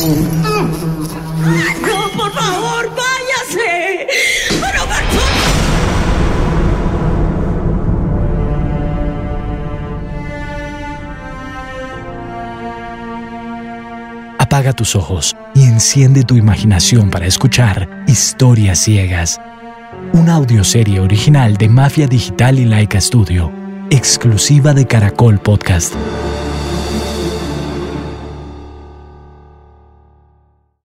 No, por favor, váyase. Roberto. Apaga tus ojos y enciende tu imaginación para escuchar Historias Ciegas, una audioserie original de Mafia Digital y Laika Studio, exclusiva de Caracol Podcast.